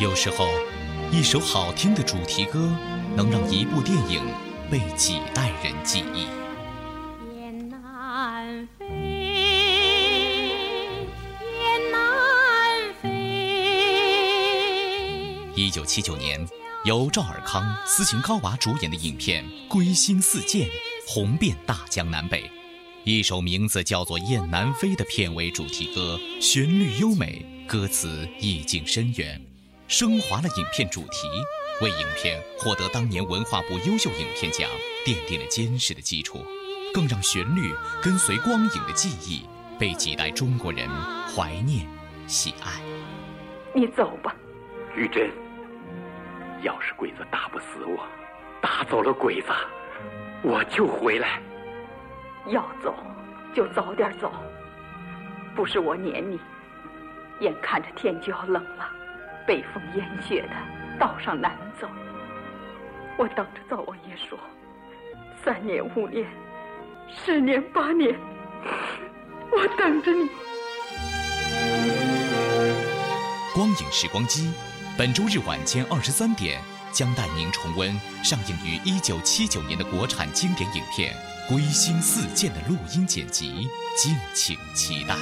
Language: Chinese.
有时候，一首好听的主题歌，能让一部电影被几代人记忆。雁南飞，雁南飞。一九七九年，由赵尔康、斯琴高娃主演的影片《归心似箭》红遍大江南北。一首名字叫做《雁南飞》的片尾主题歌，旋律优美，歌词意境深远，升华了影片主题，为影片获得当年文化部优秀影片奖奠定了坚实的基础，更让旋律跟随光影的记忆，被几代中国人怀念、喜爱。你走吧，玉珍。要是鬼子打不死我，打走了鬼子，我就回来。要走就早点走，不是我撵你。眼看着天就要冷了，北风烟雪的，道上难走。我等着灶王爷说，三年五年，十年八年，我等着你。光影时光机，本周日晚间二十三点将带您重温上映于一九七九年的国产经典影片。归心似箭的录音剪辑，敬请期待。